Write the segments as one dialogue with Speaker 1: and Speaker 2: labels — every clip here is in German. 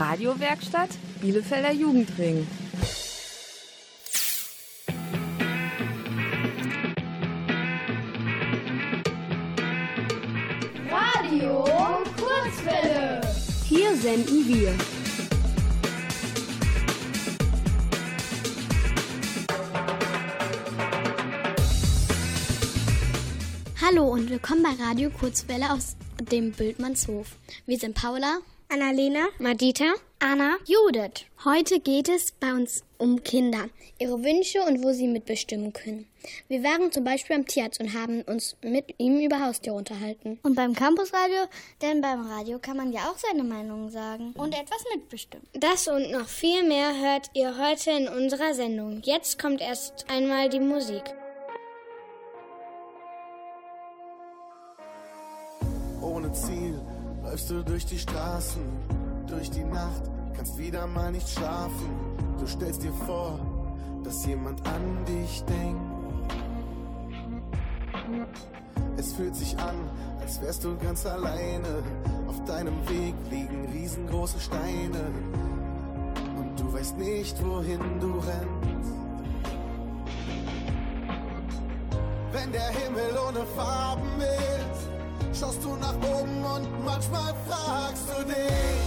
Speaker 1: Radiowerkstatt Bielefelder Jugendring.
Speaker 2: Radio Kurzwelle.
Speaker 1: Hier senden wir.
Speaker 3: Hallo und willkommen bei Radio Kurzwelle aus dem Bildmannshof. Wir sind Paula,
Speaker 4: Annalena,
Speaker 3: Madita, Anna, Judith. Heute geht es bei uns um Kinder, ihre Wünsche und wo sie mitbestimmen können. Wir waren zum Beispiel am Tierarzt und haben uns mit ihm über Haustiere unterhalten.
Speaker 4: Und beim Campusradio, denn beim Radio kann man ja auch seine Meinung sagen.
Speaker 3: Und etwas mitbestimmen.
Speaker 4: Das und noch viel mehr hört ihr heute in unserer Sendung. Jetzt kommt erst einmal die Musik.
Speaker 5: Ohne Ziel läufst du durch die Straßen, durch die Nacht, kannst wieder mal nicht schlafen. Du stellst dir vor, dass jemand an dich denkt. Es fühlt sich an, als wärst du ganz alleine. Auf deinem Weg liegen riesengroße Steine. Und du weißt nicht, wohin du rennst. Wenn der Himmel ohne Farben ist, schaust du nach oben und manchmal fragst du dich,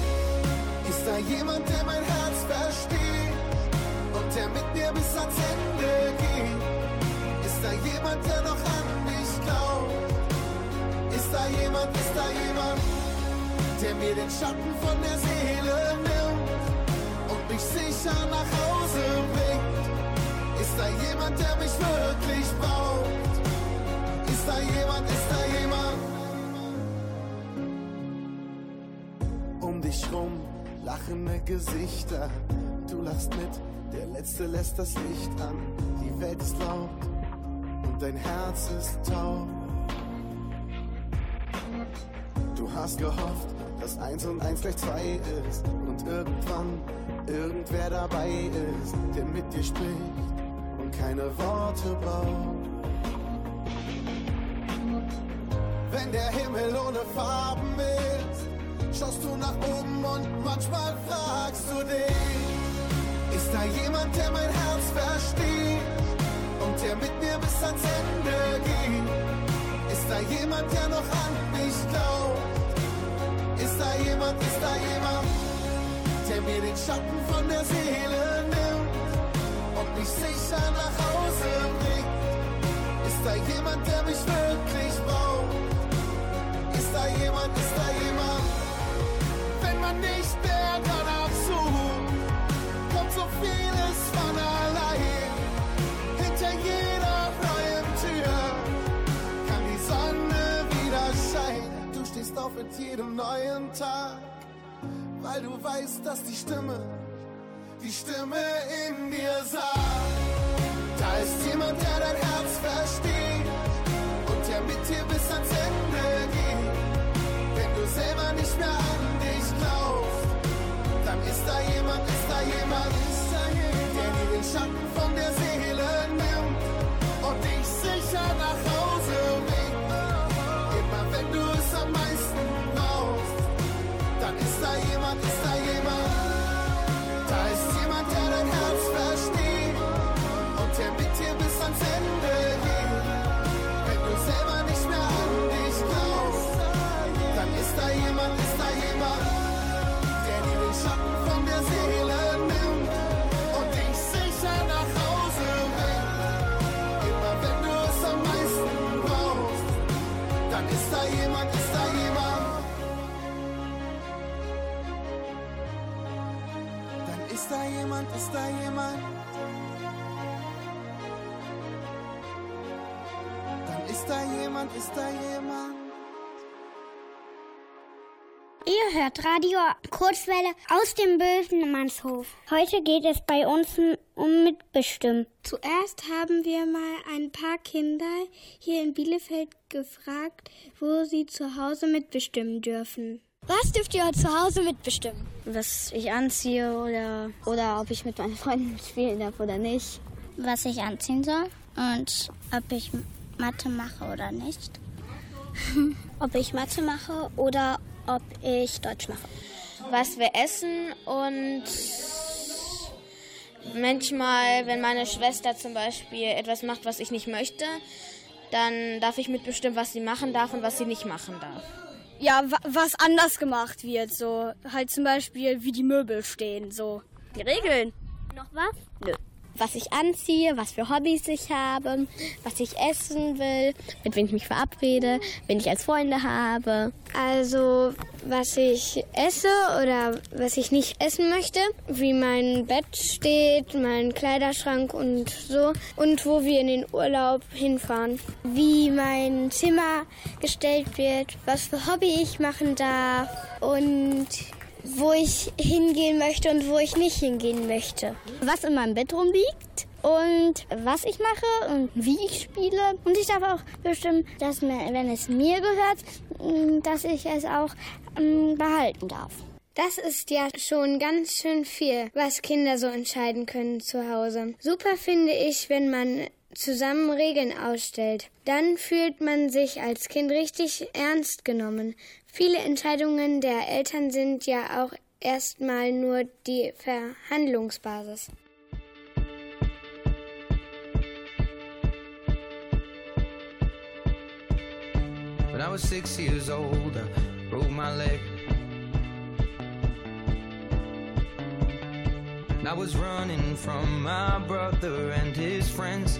Speaker 5: ist da jemand, der mein Herz versteht und der mit mir bis ans Ende geht? Ist da jemand, der noch an mich glaubt? Ist da jemand, ist da jemand, der mir den Schatten von der Seele nimmt und mich sicher nach Hause bringt? Ist da jemand, der mich wirklich braucht? Ist da jemand, ist lachende Gesichter. Du lachst mit, der Letzte lässt das Licht an. Die Welt ist laut und dein Herz ist taub. Du hast gehofft, dass eins und eins gleich zwei ist und irgendwann irgendwer dabei ist, der mit dir spricht und keine Worte braucht. Wenn der Himmel ohne Farben ist, schaust du nach oben und manchmal fragst du dich, ist da jemand, der mein Herz versteht und der mit mir bis ans Ende geht? Ist da jemand, der noch an mich glaubt? Ist da jemand, ist da jemand, der mir den Schatten von der Seele nimmt und mich sicher nach Hause bringt? Ist da jemand, der mich wirklich braucht? Ist da jemand, ist da jemand? Man nicht mehr danach sucht, kommt so vieles von allein. Hinter jeder neuen Tür kann die Sonne wieder scheinen. Du stehst auf mit jedem neuen Tag, weil du weißt, dass die Stimme, die Stimme in dir sagt. Da ist jemand, der dein Herz versteht und der mit dir bis ans Ende geht. Wenn du selber nicht mehr an jemand, ist da jemand, ist da jemand, der dir den Schatten von der Seele jemand, ist da jemand. Dann ist da jemand, ist da jemand.
Speaker 4: Ihr hört Radio Kurzwelle aus dem Bösenmannshof. Heute geht es bei uns um Mitbestimmen. Zuerst haben wir mal ein paar Kinder hier in Bielefeld gefragt, wo sie zu Hause mitbestimmen dürfen. Was dürft ihr zu Hause mitbestimmen?
Speaker 6: was ich anziehe oder, oder ob ich mit meinen Freunden spielen darf oder nicht.
Speaker 7: was ich anziehen soll und ob ich Mathe mache oder nicht.
Speaker 6: Ob ich Mathe mache oder ob ich Deutsch mache.
Speaker 8: was wir essen und manchmal, wenn meine Schwester zum Beispiel etwas macht, was ich nicht möchte, dann darf ich mitbestimmen, was sie machen darf und was sie nicht machen darf.
Speaker 6: Ja, was anders gemacht wird, so halt zum Beispiel wie die Möbel stehen, so die Regeln.
Speaker 3: Noch was?
Speaker 6: Nö
Speaker 3: was ich anziehe, was für Hobbys ich habe, was ich essen will, mit wem ich mich verabrede, wen ich als Freunde habe.
Speaker 4: Also was ich esse oder was ich nicht essen möchte, wie mein Bett steht, mein Kleiderschrank und so und wo wir in den Urlaub hinfahren. Wie mein Zimmer gestellt wird, was für Hobby ich machen darf und wo ich hingehen möchte und wo ich nicht hingehen möchte.
Speaker 3: Was in meinem Bett rumliegt und was ich mache und wie ich spiele. Und ich darf auch bestimmen, dass wenn es mir gehört, mm, dass ich es auch mm, behalten darf.
Speaker 4: Das ist ja schon ganz schön viel, was Kinder so entscheiden können zu Hause. Super finde ich, wenn man zusammen Regeln ausstellt. Dann fühlt man sich als Kind richtig ernst genommen. Viele Entscheidungen der Eltern sind ja auch erstmal nur die Verhandlungsbasis. When I was six years old, I broke my leg. I was running from my brother and his friends.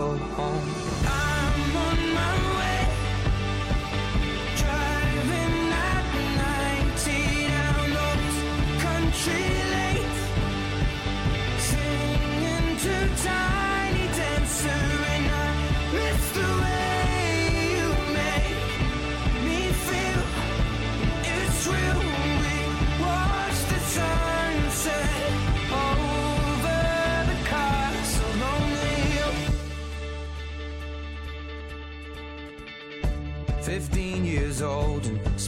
Speaker 4: go home.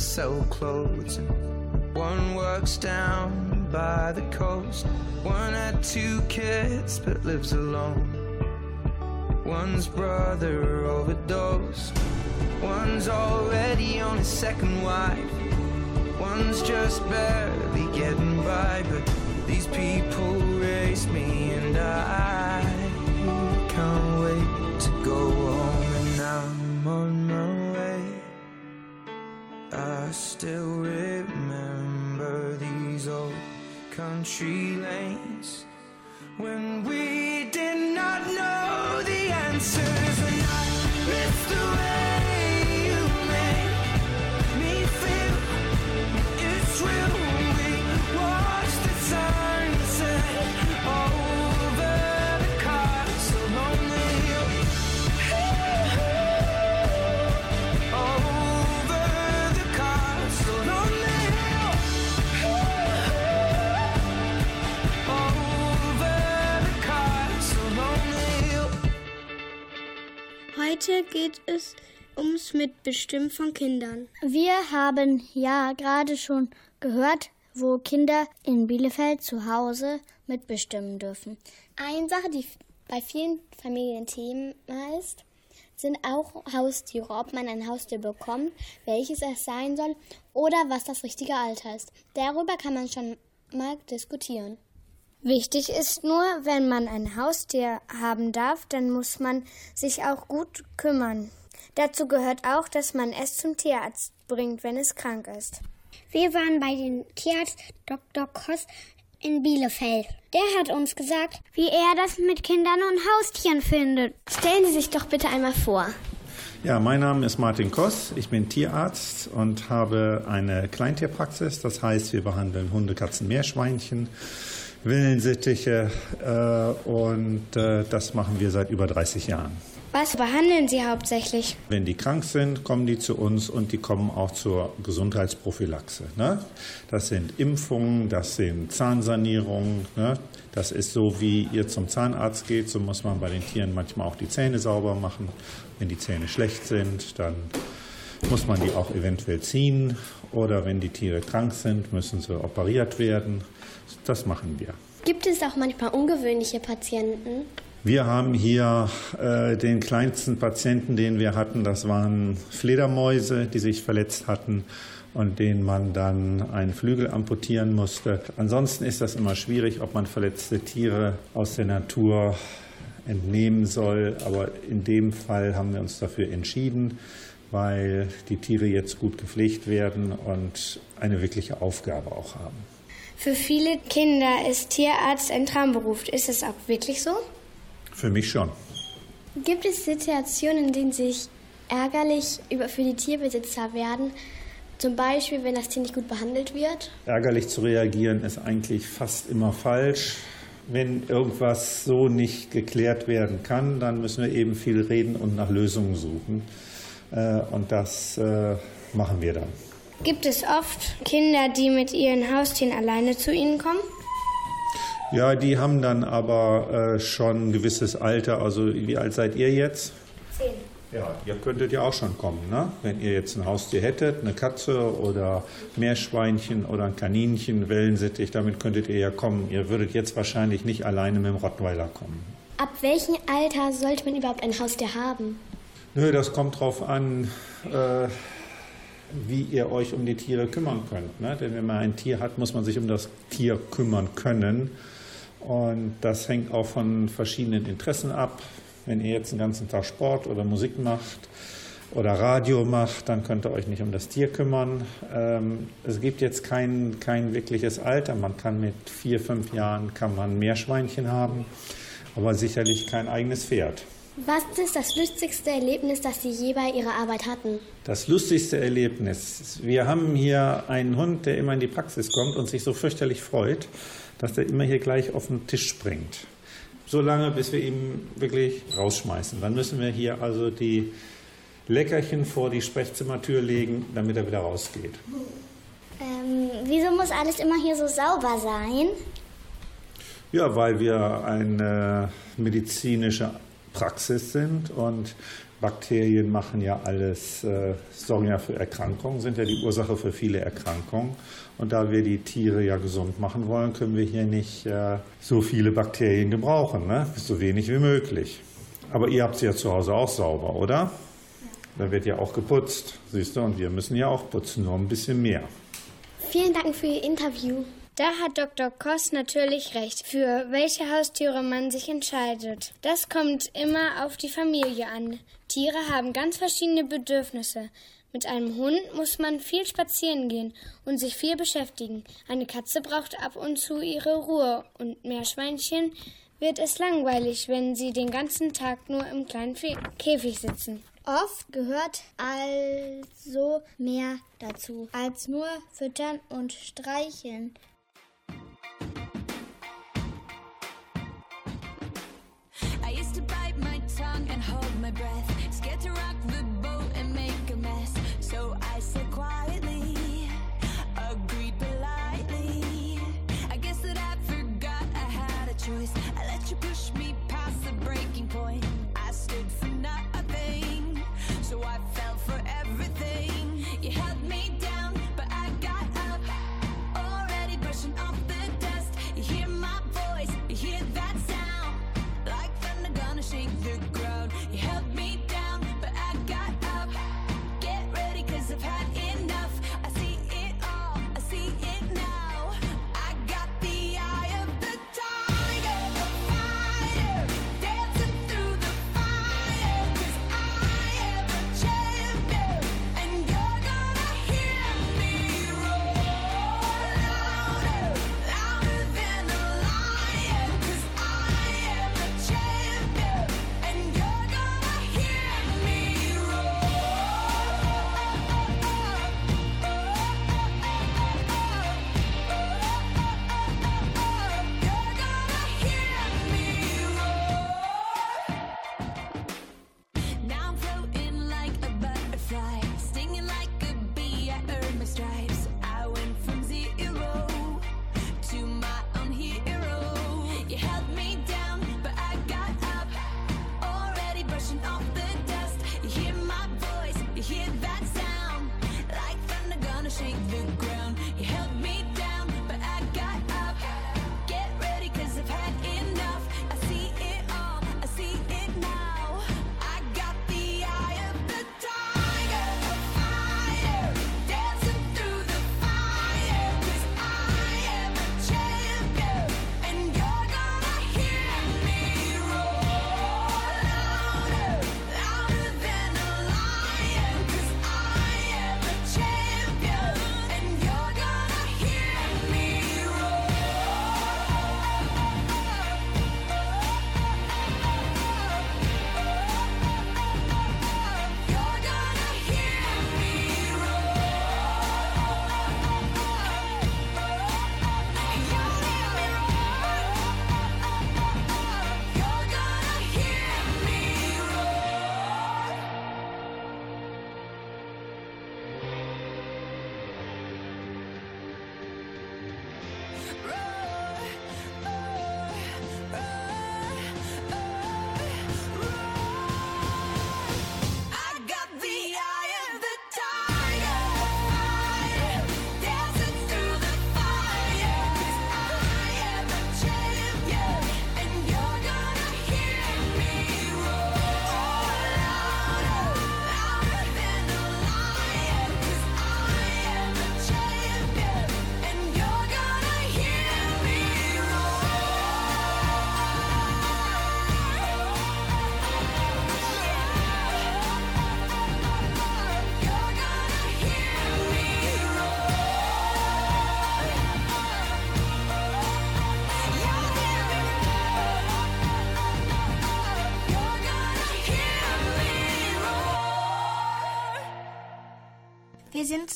Speaker 4: sell clothes, one works down by the coast. One had two kids but lives alone. One's brother overdosed. One's already on his second wife. One's just barely getting by, but these people raise me, and I Mitbestimmen von Kindern.
Speaker 3: Wir haben ja gerade schon gehört, wo Kinder in Bielefeld zu Hause mitbestimmen dürfen. Eine Sache, die bei vielen Familien Thema ist, sind auch Haustiere, ob man ein Haustier bekommt, welches es sein soll oder was das richtige Alter ist. Darüber kann man schon mal diskutieren. Wichtig ist nur, wenn man ein Haustier haben darf, dann muss man sich auch gut kümmern. Dazu gehört auch, dass man es zum Tierarzt bringt, wenn es krank ist.
Speaker 4: Wir waren bei dem Tierarzt Dr. Koss in Bielefeld. Der hat uns gesagt, wie er das mit Kindern und Haustieren findet.
Speaker 3: Stellen Sie sich doch bitte einmal vor.
Speaker 9: Ja, mein Name ist Martin Koss. Ich bin Tierarzt und habe eine Kleintierpraxis. Das heißt, wir behandeln Hunde, Katzen, Meerschweinchen. Wellensittiche äh, und äh, das machen wir seit über 30 Jahren.
Speaker 3: Was behandeln Sie hauptsächlich?
Speaker 9: Wenn die krank sind, kommen die zu uns und die kommen auch zur Gesundheitsprophylaxe. Ne? Das sind Impfungen, das sind Zahnsanierungen. Ne? Das ist so, wie ihr zum Zahnarzt geht, so muss man bei den Tieren manchmal auch die Zähne sauber machen. Wenn die Zähne schlecht sind, dann muss man die auch eventuell ziehen. Oder wenn die Tiere krank sind, müssen sie operiert werden. Das machen wir.
Speaker 3: Gibt es auch manchmal ungewöhnliche Patienten?
Speaker 9: Wir haben hier äh, den kleinsten Patienten, den wir hatten. Das waren Fledermäuse, die sich verletzt hatten und denen man dann einen Flügel amputieren musste. Ansonsten ist das immer schwierig, ob man verletzte Tiere aus der Natur entnehmen soll. Aber in dem Fall haben wir uns dafür entschieden, weil die Tiere jetzt gut gepflegt werden und eine wirkliche Aufgabe auch haben.
Speaker 3: Für viele Kinder ist Tierarzt ein Traumberuf. Ist es auch wirklich so?
Speaker 9: Für mich schon.
Speaker 3: Gibt es Situationen, in denen sich ärgerlich für die Tierbesitzer werden? Zum Beispiel, wenn das Tier nicht gut behandelt wird?
Speaker 9: Ärgerlich zu reagieren ist eigentlich fast immer falsch. Wenn irgendwas so nicht geklärt werden kann, dann müssen wir eben viel reden und nach Lösungen suchen. Äh, und das äh, machen wir dann.
Speaker 3: Gibt es oft Kinder, die mit ihren Haustieren alleine zu Ihnen kommen?
Speaker 9: Ja, die haben dann aber äh, schon ein gewisses Alter. Also wie alt seid ihr jetzt?
Speaker 3: Zehn.
Speaker 9: Ja, ihr könntet ja auch schon kommen, ne? Wenn ihr jetzt ein Haustier hättet, eine Katze oder Meerschweinchen oder ein Kaninchen, Wellensittich, damit könntet ihr ja kommen. Ihr würdet jetzt wahrscheinlich nicht alleine mit dem Rottweiler kommen.
Speaker 3: Ab welchem Alter sollte man überhaupt ein Haustier haben?
Speaker 9: Nö, das kommt drauf an. Äh, wie ihr euch um die Tiere kümmern könnt. Ne? Denn wenn man ein Tier hat, muss man sich um das Tier kümmern können. Und das hängt auch von verschiedenen Interessen ab. Wenn ihr jetzt den ganzen Tag Sport oder Musik macht oder Radio macht, dann könnt ihr euch nicht um das Tier kümmern. Ähm, es gibt jetzt kein, kein wirkliches Alter. Man kann mit vier, fünf Jahren kann man Meerschweinchen haben, aber sicherlich kein eigenes Pferd.
Speaker 3: Was ist das lustigste Erlebnis, das Sie je bei Ihrer Arbeit hatten?
Speaker 9: Das lustigste Erlebnis. Wir haben hier einen Hund, der immer in die Praxis kommt und sich so fürchterlich freut, dass er immer hier gleich auf den Tisch springt. So lange, bis wir ihn wirklich rausschmeißen. Dann müssen wir hier also die Leckerchen vor die Sprechzimmertür legen, damit er wieder rausgeht.
Speaker 4: Ähm, wieso muss alles immer hier so sauber sein?
Speaker 9: Ja, weil wir eine medizinische Praxis sind und Bakterien machen ja alles, äh, sorgen ja für Erkrankungen, sind ja die Ursache für viele Erkrankungen. Und da wir die Tiere ja gesund machen wollen, können wir hier nicht äh, so viele Bakterien gebrauchen, ne? so wenig wie möglich. Aber ihr habt sie ja zu Hause auch sauber, oder? Da wird ja auch geputzt, siehst du, und wir müssen ja auch putzen, nur ein bisschen mehr.
Speaker 3: Vielen Dank für Ihr Interview.
Speaker 10: Da hat Dr. Koss natürlich recht, für welche Haustiere man sich entscheidet. Das kommt immer auf die Familie an. Tiere haben ganz verschiedene Bedürfnisse. Mit einem Hund muss man viel spazieren gehen und sich viel beschäftigen. Eine Katze braucht ab und zu ihre Ruhe und Meerschweinchen wird es langweilig, wenn sie den ganzen Tag nur im kleinen Käfig sitzen.
Speaker 11: Oft gehört also mehr dazu als nur füttern und streicheln. I used to bite my tongue and hold my breath, scared to rock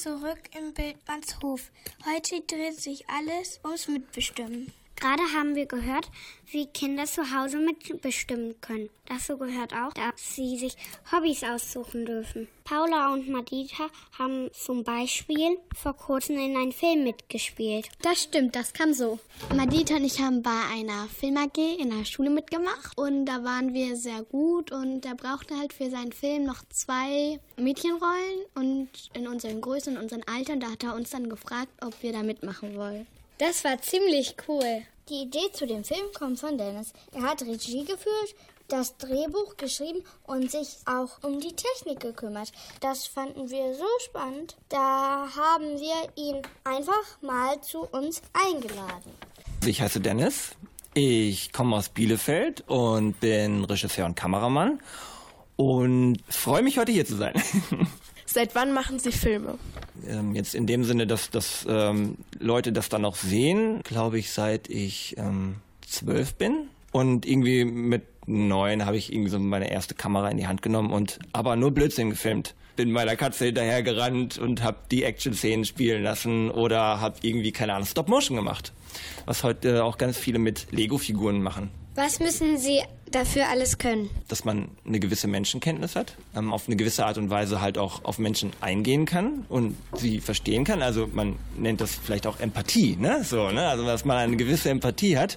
Speaker 11: zurück im Bildmannshof. Heute dreht sich alles ums Mitbestimmen. Gerade haben wir gehört, wie Kinder zu Hause mitbestimmen können. Dazu gehört auch, dass sie sich Hobbys aussuchen dürfen. Paula und Madita haben zum Beispiel vor kurzem in einem Film mitgespielt.
Speaker 3: Das stimmt, das kam so. Madita und ich haben bei einer Film AG in der Schule mitgemacht und da waren wir sehr gut und er brauchte halt für seinen Film noch zwei Mädchenrollen und in unseren Größen und unseren Altern, da hat er uns dann gefragt, ob wir da mitmachen wollen.
Speaker 10: Das war ziemlich cool.
Speaker 11: Die Idee zu dem Film kommt von Dennis. Er hat Regie geführt, das Drehbuch geschrieben und sich auch um die Technik gekümmert. Das fanden wir so spannend. Da haben wir ihn einfach mal zu uns eingeladen.
Speaker 12: Ich heiße Dennis. Ich komme aus Bielefeld und bin Regisseur und Kameramann und freue mich heute hier zu sein.
Speaker 13: Seit wann machen Sie Filme?
Speaker 12: Ähm, jetzt in dem Sinne, dass, dass ähm, Leute das dann auch sehen, glaube ich, seit ich ähm, zwölf bin. Und irgendwie mit neun habe ich irgendwie so meine erste Kamera in die Hand genommen und aber nur Blödsinn gefilmt. Bin meiner Katze hinterher gerannt und habe die Action-Szenen spielen lassen oder habe irgendwie, keine Ahnung, Stop-Motion gemacht. Was heute auch ganz viele mit Lego-Figuren machen.
Speaker 10: Was müssen Sie dafür alles können?
Speaker 12: Dass man eine gewisse Menschenkenntnis hat, ähm, auf eine gewisse Art und Weise halt auch auf Menschen eingehen kann und sie verstehen kann. Also man nennt das vielleicht auch Empathie, ne? So, ne? Also dass man eine gewisse Empathie hat.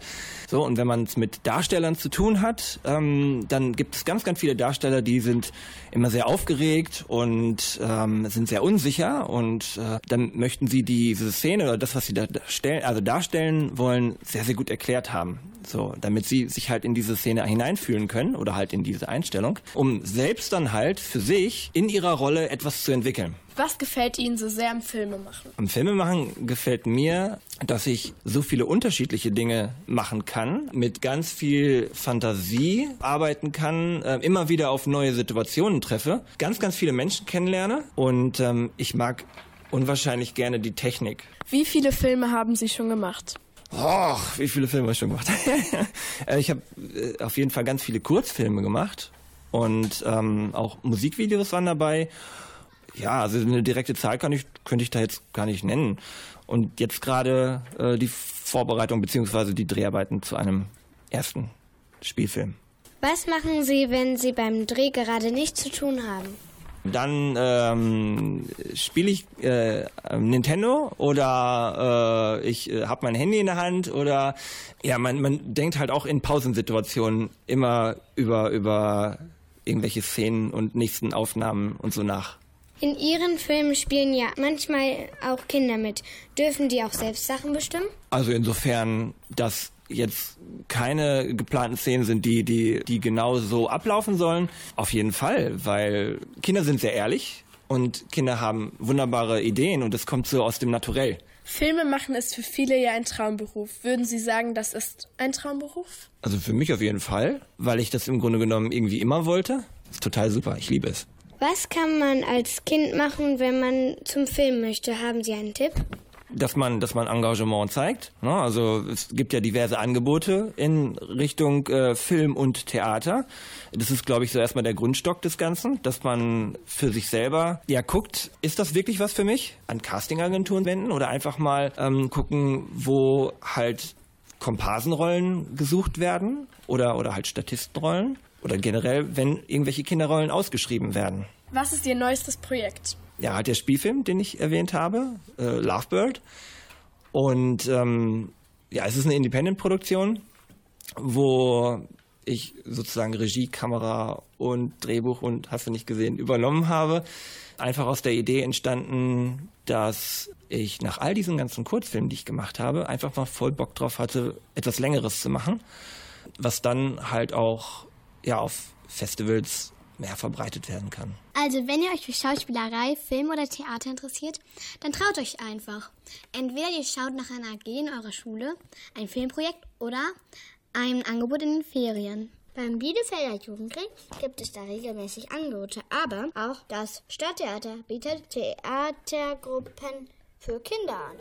Speaker 12: So, und wenn man es mit Darstellern zu tun hat, ähm, dann gibt es ganz, ganz viele Darsteller, die sind immer sehr aufgeregt und ähm, sind sehr unsicher und äh, dann möchten sie diese Szene oder das, was sie da stellen, also darstellen wollen, sehr, sehr gut erklärt haben. So, damit sie sich halt in diese Szene hineinfühlen können oder halt in diese Einstellung, um selbst dann halt für sich in ihrer Rolle etwas zu entwickeln.
Speaker 13: Was gefällt Ihnen so sehr am Filmemachen?
Speaker 12: Am Filmemachen gefällt mir, dass ich so viele unterschiedliche Dinge machen kann, mit ganz viel Fantasie arbeiten kann, äh, immer wieder auf neue Situationen treffe, ganz, ganz viele Menschen kennenlerne und ähm, ich mag unwahrscheinlich gerne die Technik.
Speaker 13: Wie viele Filme haben Sie schon gemacht?
Speaker 12: Och, wie viele Filme habe ich schon gemacht? Äh, ich habe äh, auf jeden Fall ganz viele Kurzfilme gemacht und ähm, auch Musikvideos waren dabei. Ja, also eine direkte Zahl kann ich, könnte ich da jetzt gar nicht nennen. Und jetzt gerade äh, die Vorbereitung beziehungsweise die Dreharbeiten zu einem ersten Spielfilm.
Speaker 10: Was machen Sie, wenn Sie beim Dreh gerade nichts zu tun haben?
Speaker 12: Dann ähm, spiele ich äh, Nintendo oder äh, ich äh, habe mein Handy in der Hand oder ja, man, man denkt halt auch in Pausensituationen immer über, über irgendwelche Szenen und nächsten Aufnahmen und so nach.
Speaker 10: In Ihren Filmen spielen ja manchmal auch Kinder mit. Dürfen die auch selbst Sachen bestimmen?
Speaker 12: Also insofern, dass jetzt keine geplanten Szenen sind, die, die, die genau so ablaufen sollen. Auf jeden Fall, weil Kinder sind sehr ehrlich und Kinder haben wunderbare Ideen und es kommt so aus dem Naturell.
Speaker 13: Filme machen ist für viele ja ein Traumberuf. Würden Sie sagen, das ist ein Traumberuf?
Speaker 12: Also für mich auf jeden Fall, weil ich das im Grunde genommen irgendwie immer wollte. Das ist total super, ich liebe es.
Speaker 10: Was kann man als Kind machen, wenn man zum Film möchte? Haben Sie einen Tipp?
Speaker 12: Dass man, dass man Engagement zeigt. Ne? Also es gibt ja diverse Angebote in Richtung äh, Film und Theater. Das ist, glaube ich, so erstmal der Grundstock des Ganzen, dass man für sich selber ja guckt, ist das wirklich was für mich? An Castingagenturen wenden oder einfach mal ähm, gucken, wo halt Komparsenrollen gesucht werden oder, oder halt Statistenrollen oder generell, wenn irgendwelche Kinderrollen ausgeschrieben werden.
Speaker 13: Was ist Ihr neuestes Projekt?
Speaker 12: Ja, der Spielfilm, den ich erwähnt habe, äh, Lovebird. Und ähm, ja, es ist eine Independent-Produktion, wo ich sozusagen Regie, Kamera und Drehbuch und hast du nicht gesehen übernommen habe. Einfach aus der Idee entstanden, dass ich nach all diesen ganzen Kurzfilmen, die ich gemacht habe, einfach mal voll Bock drauf hatte, etwas Längeres zu machen, was dann halt auch ja auf Festivals mehr verbreitet werden kann.
Speaker 3: Also, wenn ihr euch für Schauspielerei, Film oder Theater interessiert, dann traut euch einfach. Entweder ihr schaut nach einer AG in eurer Schule, ein Filmprojekt oder ein Angebot in den Ferien. Beim Bielefelder Jugendring gibt es da regelmäßig Angebote, aber auch das Stadttheater bietet Theatergruppen für Kinder an.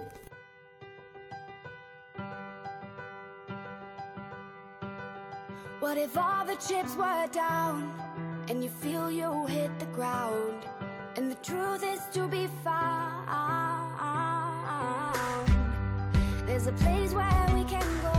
Speaker 14: What if all the chips were down? And you feel you hit the ground. And the truth is to be found. There's a place where we can go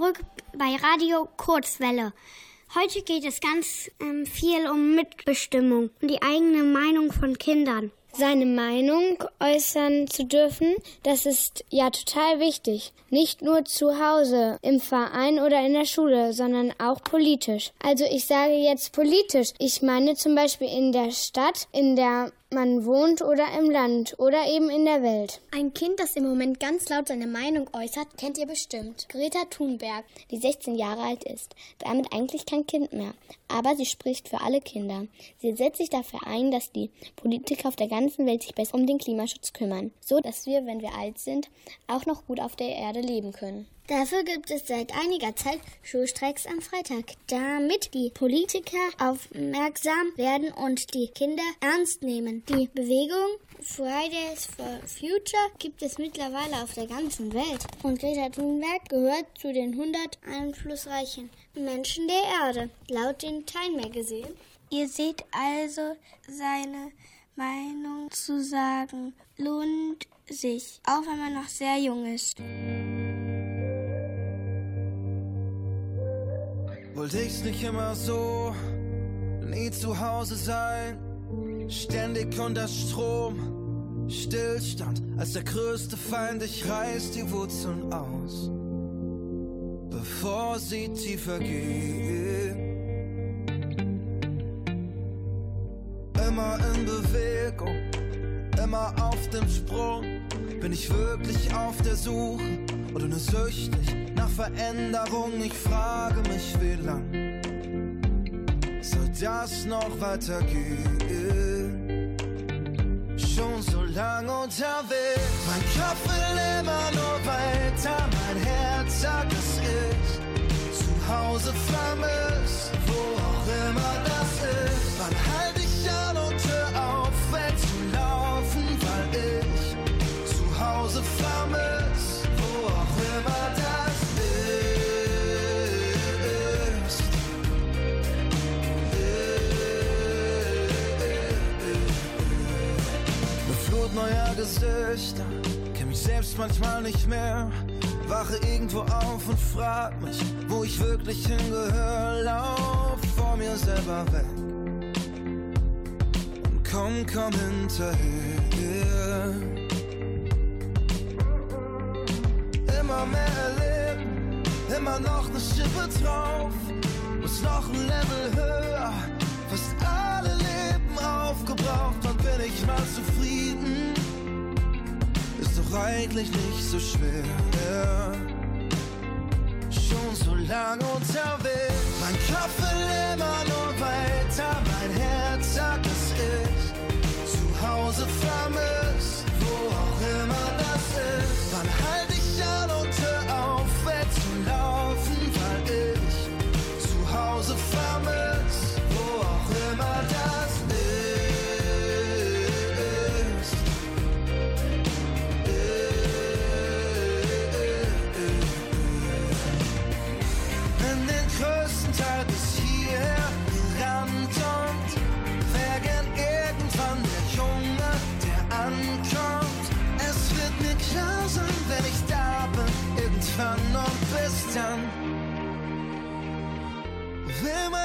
Speaker 4: zurück bei Radio Kurzwelle. Heute geht es ganz ähm, viel um Mitbestimmung und die eigene Meinung von Kindern.
Speaker 10: Seine Meinung äußern zu dürfen, das ist ja total wichtig. Nicht nur zu Hause, im Verein oder in der Schule, sondern auch politisch. Also ich sage jetzt politisch. Ich meine zum Beispiel in der Stadt, in der man wohnt oder im Land oder eben in der Welt.
Speaker 3: Ein Kind, das im Moment ganz laut seine Meinung äußert, kennt ihr bestimmt. Greta Thunberg, die 16 Jahre alt ist. Damit eigentlich kein Kind mehr. Aber sie spricht für alle Kinder. Sie setzt sich dafür ein, dass die Politiker auf der ganzen Welt sich besser um den Klimaschutz kümmern. So dass wir, wenn wir alt sind, auch noch gut auf der Erde leben können.
Speaker 4: Dafür gibt es seit einiger Zeit Schulstreiks am Freitag, damit die Politiker aufmerksam werden und die Kinder ernst nehmen. Die Bewegung Fridays for Future gibt es mittlerweile auf der ganzen Welt. Und Greta Thunberg gehört zu den 100 einflussreichen Menschen der Erde, laut den Time Magazine. Ihr seht also, seine Meinung zu sagen lohnt sich, auch wenn man noch sehr jung ist.
Speaker 5: Wollte ich's nicht immer so, nie zu Hause sein, ständig unter Strom, Stillstand als der größte Feind, ich reiß die Wurzeln aus, bevor sie tiefer gehen. Immer in Bewegung, immer auf dem Sprung, bin ich wirklich auf der Suche oder nur süchtig nach Veränderung. Ich frage mich, wie lang soll das noch weitergehen? Schon so lang unterwegs, mein Kopf will immer nur weiter, mein Herz sagt, dass ich zu Hause vermisst, wo auch immer das ist. Wann halt neuer Gesichter, kenn mich selbst manchmal nicht mehr. Wache irgendwo auf und frag mich, wo ich wirklich hingehöre. Lauf vor mir selber weg und komm, komm hinterher. Immer mehr erleben, immer noch eine Schippe drauf, muss noch ein Level höher. Aufgebraucht, wann bin ich mal zufrieden? Ist doch eigentlich nicht so schwer. Schon so lange unterwegs, mein Kopf will immer nur weiter, mein Herz sagt, dass ich zu Hause vermisst, wo auch immer das ist. Wann halt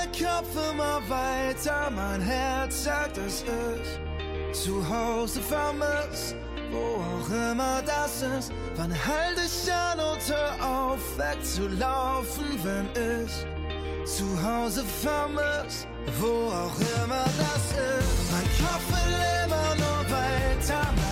Speaker 5: Kopf immer weiter, mein Herz sagt, dass ich zu Hause vermisst, wo auch immer das ist. Wann halte ich an und hör auf, wegzulaufen, wenn ich zu Hause vermiss, wo auch immer das ist. Mein Kopf will immer nur weiter,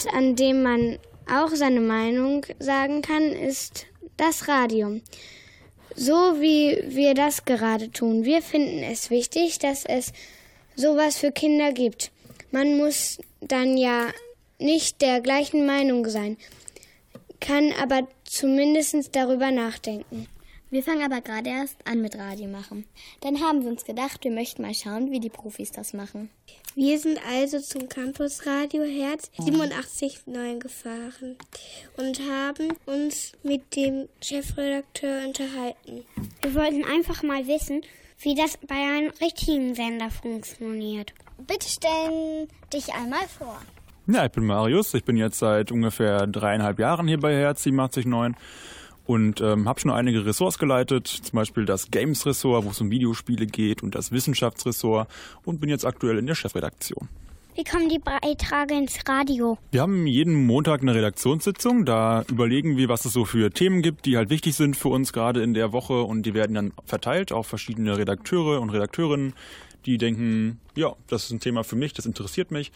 Speaker 10: Ort, an dem man auch seine Meinung sagen kann, ist das Radio. So wie wir das gerade tun. Wir finden es wichtig, dass es sowas für Kinder gibt. Man muss dann ja nicht der gleichen Meinung sein, kann aber zumindest darüber nachdenken.
Speaker 3: Wir fangen aber gerade erst an mit Radio machen. Dann haben wir uns gedacht, wir möchten mal schauen, wie die Profis das machen.
Speaker 4: Wir sind also zum Campus Radio Herz 87.9 gefahren und haben uns mit dem Chefredakteur unterhalten.
Speaker 7: Wir wollten einfach mal wissen, wie das bei einem richtigen Sender funktioniert.
Speaker 4: Bitte stellen dich einmal vor.
Speaker 15: Ja, ich bin Marius. Ich bin jetzt seit ungefähr dreieinhalb Jahren hier bei Herz 87.9 und ähm, habe schon einige Ressorts geleitet, zum Beispiel das Games-Ressort, wo es um Videospiele geht und das Wissenschaftsressort und bin jetzt aktuell in der Chefredaktion.
Speaker 7: Wie kommen die Beiträge ins Radio?
Speaker 15: Wir haben jeden Montag eine Redaktionssitzung. Da überlegen wir, was es so für Themen gibt, die halt wichtig sind für uns gerade in der Woche. Und die werden dann verteilt auf verschiedene Redakteure und Redakteurinnen, die denken, ja, das ist ein Thema für mich, das interessiert mich.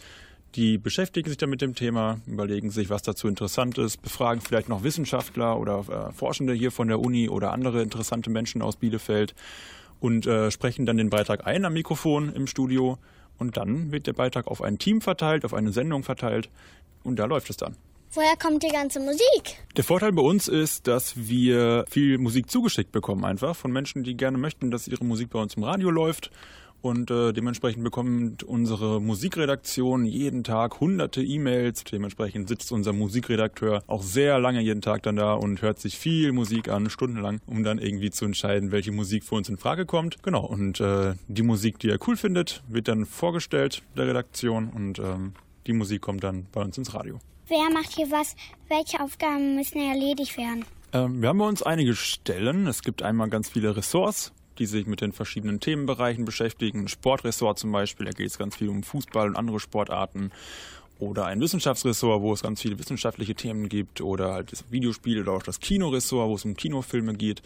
Speaker 15: Die beschäftigen sich dann mit dem Thema, überlegen sich, was dazu interessant ist, befragen vielleicht noch Wissenschaftler oder äh, Forschende hier von der Uni oder andere interessante Menschen aus Bielefeld und äh, sprechen dann den Beitrag ein am Mikrofon im Studio. Und dann wird der Beitrag auf ein Team verteilt, auf eine Sendung verteilt und da läuft es dann.
Speaker 4: Woher kommt die ganze Musik?
Speaker 15: Der Vorteil bei uns ist, dass wir viel Musik zugeschickt bekommen, einfach von Menschen, die gerne möchten, dass ihre Musik bei uns im Radio läuft. Und äh, dementsprechend bekommt unsere Musikredaktion jeden Tag hunderte E-Mails. Dementsprechend sitzt unser Musikredakteur auch sehr lange jeden Tag dann da und hört sich viel Musik an, stundenlang, um dann irgendwie zu entscheiden, welche Musik für uns in Frage kommt. Genau, und äh, die Musik, die er cool findet, wird dann vorgestellt der Redaktion und ähm, die Musik kommt dann bei uns ins Radio.
Speaker 7: Wer macht hier was? Welche Aufgaben müssen erledigt werden?
Speaker 15: Ähm, wir haben bei uns einige Stellen. Es gibt einmal ganz viele Ressorts, die sich mit den verschiedenen Themenbereichen beschäftigen. Ein Sportressort zum Beispiel, da geht es ganz viel um Fußball und andere Sportarten. Oder ein Wissenschaftsressort, wo es ganz viele wissenschaftliche Themen gibt. Oder halt das Videospiel oder auch das Kinoressort, wo es um Kinofilme geht.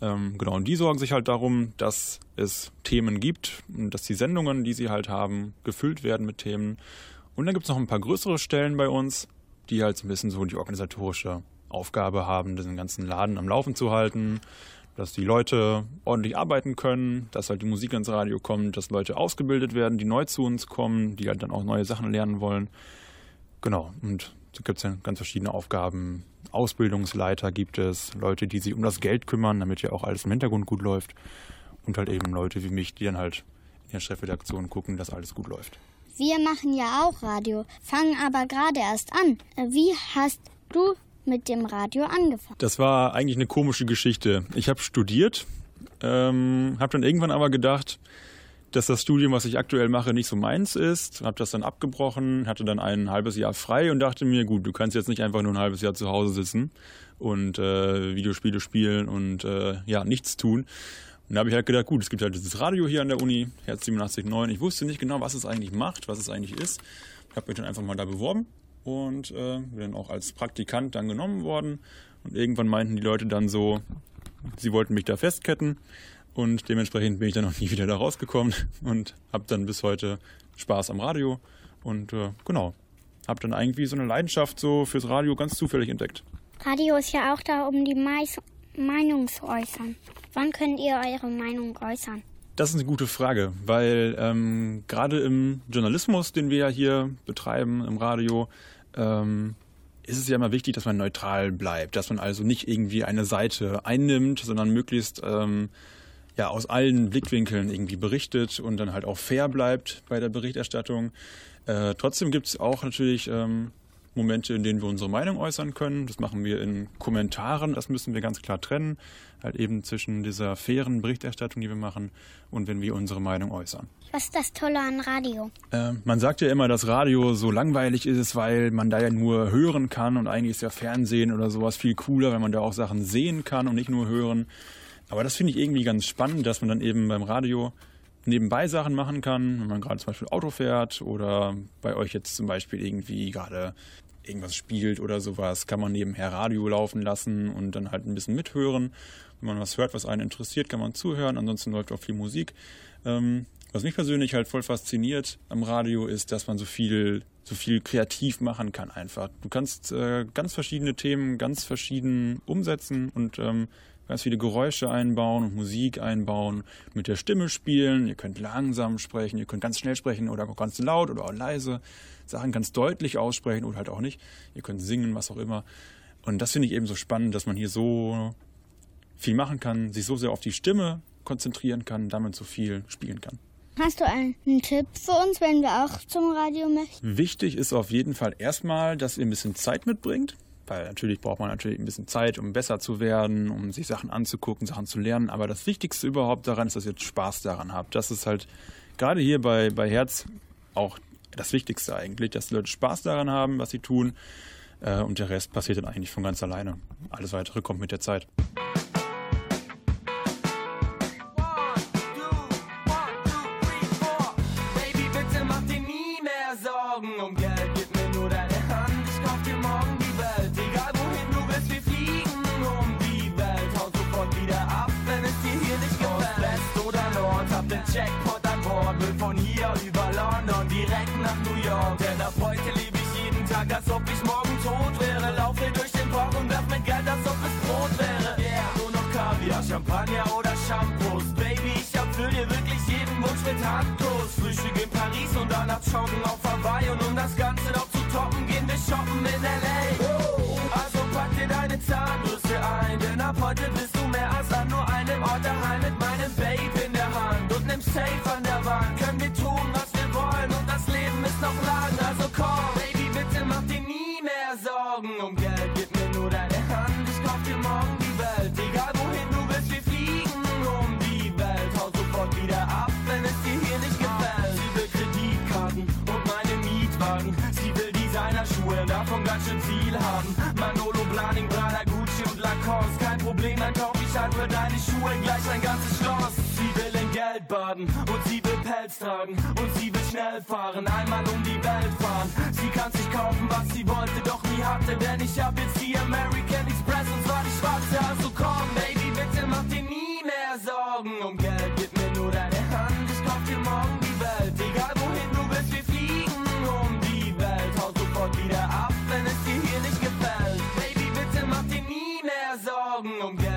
Speaker 15: Ähm, genau, und die sorgen sich halt darum, dass es Themen gibt und dass die Sendungen, die sie halt haben, gefüllt werden mit Themen. Und dann gibt es noch ein paar größere Stellen bei uns, die halt so ein bisschen so die organisatorische Aufgabe haben, diesen ganzen Laden am Laufen zu halten, dass die Leute ordentlich arbeiten können, dass halt die Musik ins Radio kommt, dass Leute ausgebildet werden, die neu zu uns kommen, die halt dann auch neue Sachen lernen wollen. Genau, und da gibt es ja ganz verschiedene Aufgaben. Ausbildungsleiter gibt es, Leute, die sich um das Geld kümmern, damit ja auch alles im Hintergrund gut läuft. Und halt eben Leute wie mich, die dann halt in der Chefredaktion gucken, dass alles gut läuft.
Speaker 7: Wir machen ja auch Radio, fangen aber gerade erst an. Wie hast du mit dem Radio angefangen?
Speaker 15: Das war eigentlich eine komische Geschichte. Ich habe studiert, ähm, habe dann irgendwann aber gedacht, dass das Studium, was ich aktuell mache, nicht so meins ist. Habe das dann abgebrochen, hatte dann ein halbes Jahr frei und dachte mir, gut, du kannst jetzt nicht einfach nur ein halbes Jahr zu Hause sitzen und äh, Videospiele spielen und äh, ja, nichts tun. Und da habe ich halt gedacht, gut, es gibt halt dieses Radio hier an der Uni, Herz 87.9. Ich wusste nicht genau, was es eigentlich macht, was es eigentlich ist. Ich habe mich dann einfach mal da beworben und äh, bin dann auch als Praktikant dann genommen worden. Und irgendwann meinten die Leute dann so, sie wollten mich da festketten. Und dementsprechend bin ich dann noch nie wieder da rausgekommen und habe dann bis heute Spaß am Radio. Und äh, genau, habe dann irgendwie so eine Leidenschaft so fürs Radio ganz zufällig entdeckt.
Speaker 7: Radio ist ja auch da, um die Mais Meinung zu äußern. Wann könnt ihr eure Meinung äußern?
Speaker 15: Das ist eine gute Frage, weil ähm, gerade im Journalismus, den wir ja hier betreiben im Radio, ähm, ist es ja immer wichtig, dass man neutral bleibt, dass man also nicht irgendwie eine Seite einnimmt, sondern möglichst ähm, ja, aus allen Blickwinkeln irgendwie berichtet und dann halt auch fair bleibt bei der Berichterstattung. Äh, trotzdem gibt es auch natürlich ähm, Momente, in denen wir unsere Meinung äußern können. Das machen wir in Kommentaren, das müssen wir ganz klar trennen. Halt eben zwischen dieser fairen Berichterstattung, die wir machen, und wenn wir unsere Meinung äußern.
Speaker 7: Was ist das Tolle an Radio?
Speaker 15: Äh, man sagt ja immer, dass Radio so langweilig ist, weil man da ja nur hören kann und eigentlich ist ja Fernsehen oder sowas viel cooler, wenn man da auch Sachen sehen kann und nicht nur hören. Aber das finde ich irgendwie ganz spannend, dass man dann eben beim Radio nebenbei Sachen machen kann, wenn man gerade zum Beispiel Auto fährt oder bei euch jetzt zum Beispiel irgendwie gerade irgendwas spielt oder sowas, kann man nebenher Radio laufen lassen und dann halt ein bisschen mithören. Wenn man was hört, was einen interessiert, kann man zuhören. Ansonsten läuft auch viel Musik. Ähm, was mich persönlich halt voll fasziniert am Radio ist, dass man so viel, so viel kreativ machen kann einfach. Du kannst äh, ganz verschiedene Themen ganz verschieden umsetzen und ähm, ganz viele Geräusche einbauen und Musik einbauen, mit der Stimme spielen. Ihr könnt langsam sprechen, ihr könnt ganz schnell sprechen oder auch ganz laut oder auch leise. Sachen ganz deutlich aussprechen oder halt auch nicht. Ihr könnt singen, was auch immer. Und das finde ich eben so spannend, dass man hier so viel machen kann, sich so sehr auf die Stimme konzentrieren kann, damit so viel spielen kann.
Speaker 7: Hast du einen Tipp für uns, wenn wir auch zum Radio möchten?
Speaker 15: Wichtig ist auf jeden Fall erstmal, dass ihr ein bisschen Zeit mitbringt. Weil natürlich braucht man natürlich ein bisschen Zeit, um besser zu werden, um sich Sachen anzugucken, Sachen zu lernen. Aber das Wichtigste überhaupt daran ist, dass ihr Spaß daran habt. Das ist halt gerade hier bei, bei Herz auch das Wichtigste eigentlich, dass die Leute Spaß daran haben, was sie tun. Äh, und der Rest passiert dann eigentlich von ganz alleine. Alles weitere kommt mit der Zeit.
Speaker 16: Baby, bitte mach dir nie mehr Sorgen um Geld. Handkuss. Frühstück in Paris und danach joggen auf Hawaii. Und um das Ganze noch zu toppen, gehen wir shoppen in L.A. Also pack dir deine Zahnbürste ein, denn ab heute bist du mehr als an nur einem Ort daheim mit meinem Babe in der Hand und nem Safe an der Wand. Können wir tun, was wir wollen und das Leben ist noch lang. Also komm, Baby, bitte mach dir nie mehr Sorgen um Schuhe gleich ein ganzes Schloss. Sie will in Geld baden und sie will Pelz tragen und sie will schnell fahren, einmal um die Welt fahren. Sie kann sich kaufen, was sie wollte, doch nie hatte, denn ich hab jetzt die American Express und zwar die schwarze. Also komm, Baby, bitte mach dir nie mehr Sorgen um Geld. Gib mir nur deine Hand, ich kauf dir morgen die Welt. Egal wohin du willst, wir fliegen um die Welt. Hau sofort wieder ab, wenn es dir hier nicht gefällt. Baby, bitte mach dir nie mehr Sorgen um Geld.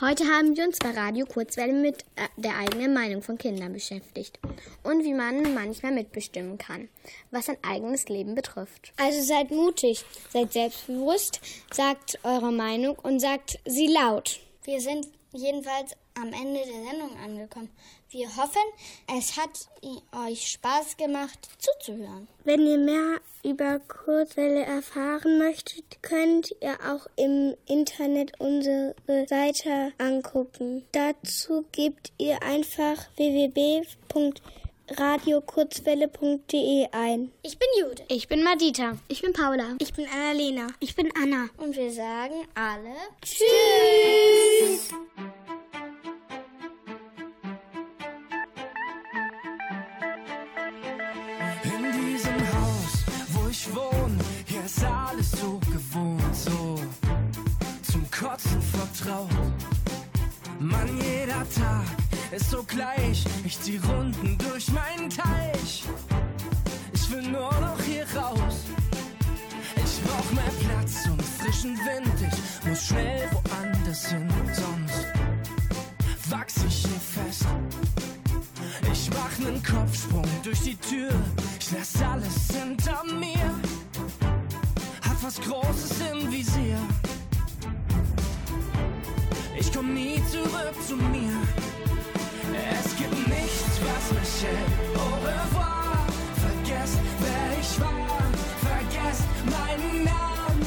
Speaker 3: Heute haben wir uns bei Radio Kurzwelle mit äh, der eigenen Meinung von Kindern beschäftigt und wie man manchmal mitbestimmen kann, was sein eigenes Leben betrifft.
Speaker 10: Also seid mutig, seid selbstbewusst, sagt eure Meinung und sagt sie laut.
Speaker 7: Wir sind jedenfalls am Ende der Sendung angekommen. Wir hoffen, es hat euch Spaß gemacht zuzuhören.
Speaker 17: Wenn ihr mehr über Kurzwelle erfahren möchtet, könnt ihr auch im Internet unsere Seite angucken. Dazu gebt ihr einfach www.radiokurzwelle.de ein.
Speaker 3: Ich bin Jude.
Speaker 10: Ich bin Madita.
Speaker 3: Ich bin Paula.
Speaker 17: Ich bin Annalena.
Speaker 7: Ich bin Anna. Und wir sagen alle
Speaker 3: Tschüss.
Speaker 16: In
Speaker 4: sogleich. Ich zieh Runden durch meinen Teich. Ich will nur noch hier raus. Ich brauch mehr Platz und frischen Wind. Ich muss schnell woanders hin, sonst wachs ich hier fest. Ich mach nen Kopfsprung durch die Tür. Ich lass alles hinter mir. Hab was Großes im Visier. Ich komm nie zurück zu mir. Es gibt nichts, was mich hält. Au revoir. Vergesst, wer ich war. Vergesst meinen Namen.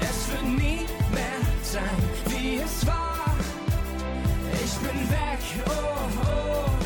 Speaker 4: Es wird nie mehr sein, wie es war. Ich bin weg. Oh, oh.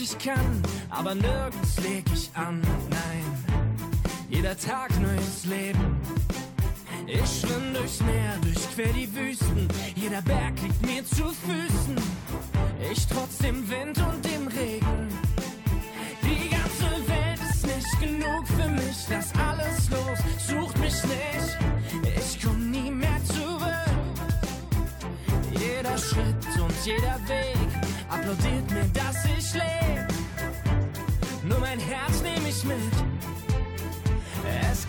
Speaker 4: Ich kann, aber nirgends leg ich an, nein. Jeder Tag neues Leben. Ich schwimm durchs Meer, durchquer die Wüsten. Jeder Berg liegt mir zu Füßen. Ich trotz dem Wind und dem Regen. Die ganze Welt ist nicht genug für mich. Lass alles los, sucht mich nicht. Ich komm nie mehr zurück. Jeder Schritt und jeder Weg applaudiert mir,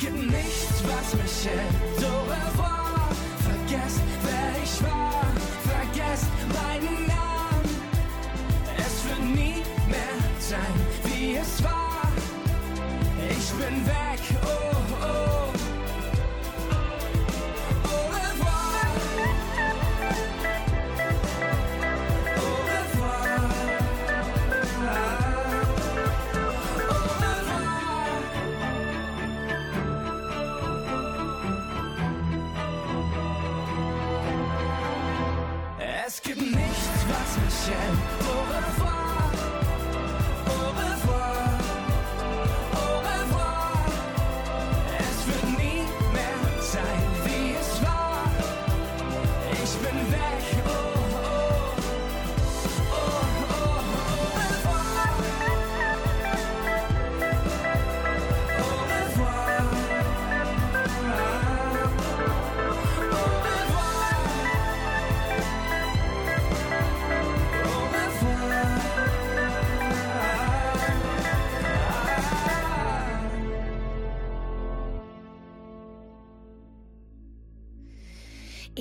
Speaker 4: gibt nichts, was mich hält. Au revoir. Vergesst, wer ich war. Vergesst meinen Namen. Es wird nie mehr sein, wie es war. Ich bin weg. Oh.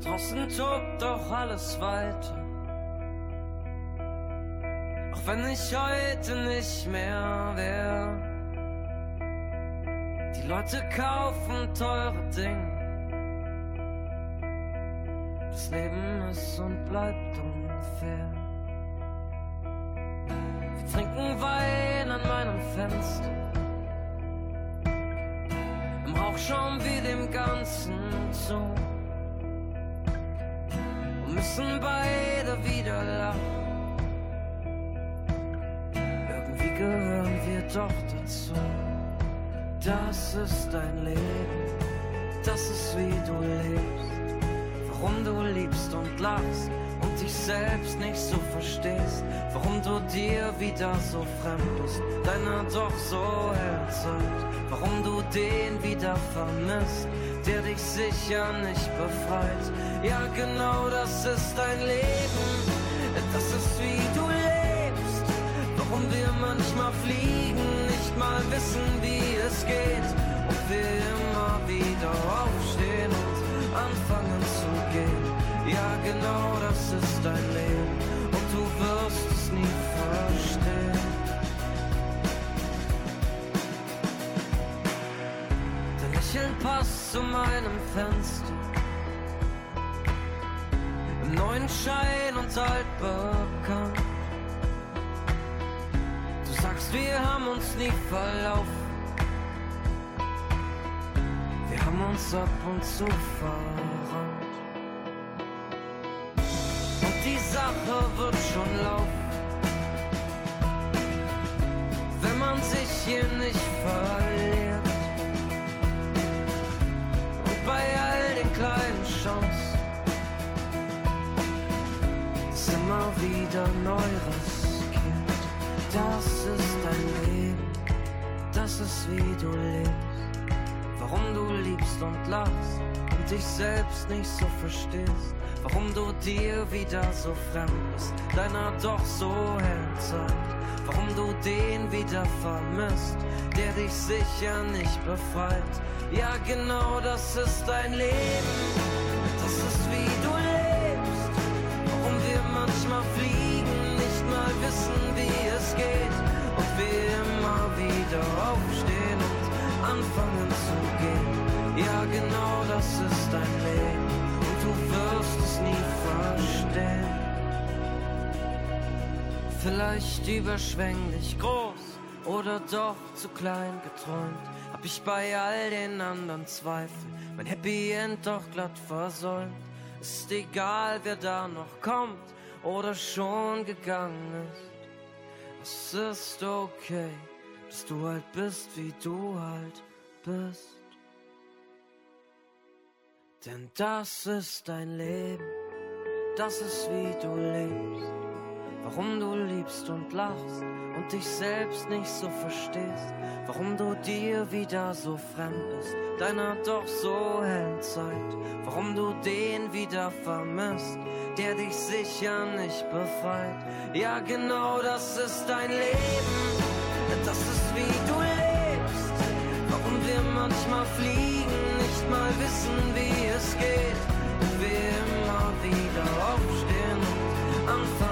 Speaker 11: draußen tobt doch alles weiter. Auch wenn ich heute nicht mehr wär. Die Leute kaufen teure Dinge. Das Leben ist und bleibt unfair. Wir trinken Wein an meinem Fenster. Im Rauch schauen wir dem Ganzen zu müssen beide wieder lachen. Irgendwie gehören wir doch dazu. Das ist dein Leben, das ist wie du lebst. Warum du liebst und lachst und dich selbst nicht so verstehst. Warum du dir wieder so fremd bist, deiner doch so herzeit. Warum du den wieder vermisst, der dich sicher nicht befreit. Ja, genau das ist dein Leben, das ist wie du lebst. Warum wir manchmal fliegen, nicht mal wissen, wie es geht. Und wir immer wieder aufstehen und anfangen zu gehen. Ja, genau das ist dein Leben meinem Fenster. Im neuen Schein und altbekannt. Du sagst, wir haben uns nie verlaufen. Wir haben uns ab und zu verrannt. Und die Sache wird schon laufen. Wenn man sich hier nicht verliert. Immer wieder neu riskiert. Das ist dein Leben, das ist wie du lebst. Warum du liebst und lachst und dich selbst nicht so verstehst. Warum du dir wieder so fremd bist, deiner doch so hellen Zeit. Warum du den wieder vermisst, der dich sicher nicht befreit. Ja, genau das ist dein Leben, geht. Und wir immer wieder aufstehen und anfangen zu gehen. Ja, genau das ist dein Leben und du wirst es nie verstehen. Vielleicht überschwänglich groß oder doch zu klein geträumt. Hab ich bei all den anderen Zweifel mein Happy End doch glatt versäumt. Ist egal, wer da noch kommt oder schon gegangen ist. Es ist okay, dass du halt bist, wie du halt bist. Denn das ist dein Leben, das ist wie du lebst. Warum du liebst und lachst und dich selbst nicht so verstehst. Warum du dir wieder so fremd bist, deiner doch so hellen Zeit. Warum du den wieder vermisst, der dich sicher nicht befreit. Ja, genau das ist dein Leben. Das ist wie du lebst. Warum wir manchmal fliegen, nicht mal wissen, wie es geht. Und wir immer wieder aufstehen und anfangen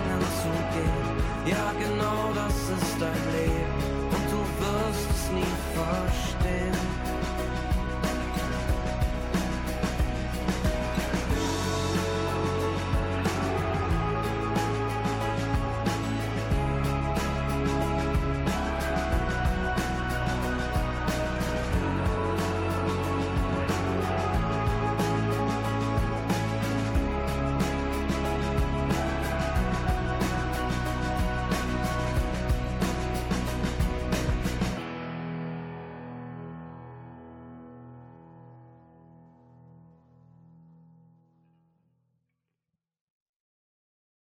Speaker 11: ja, genau das ist dein Leben und du wirst es nie verstehen.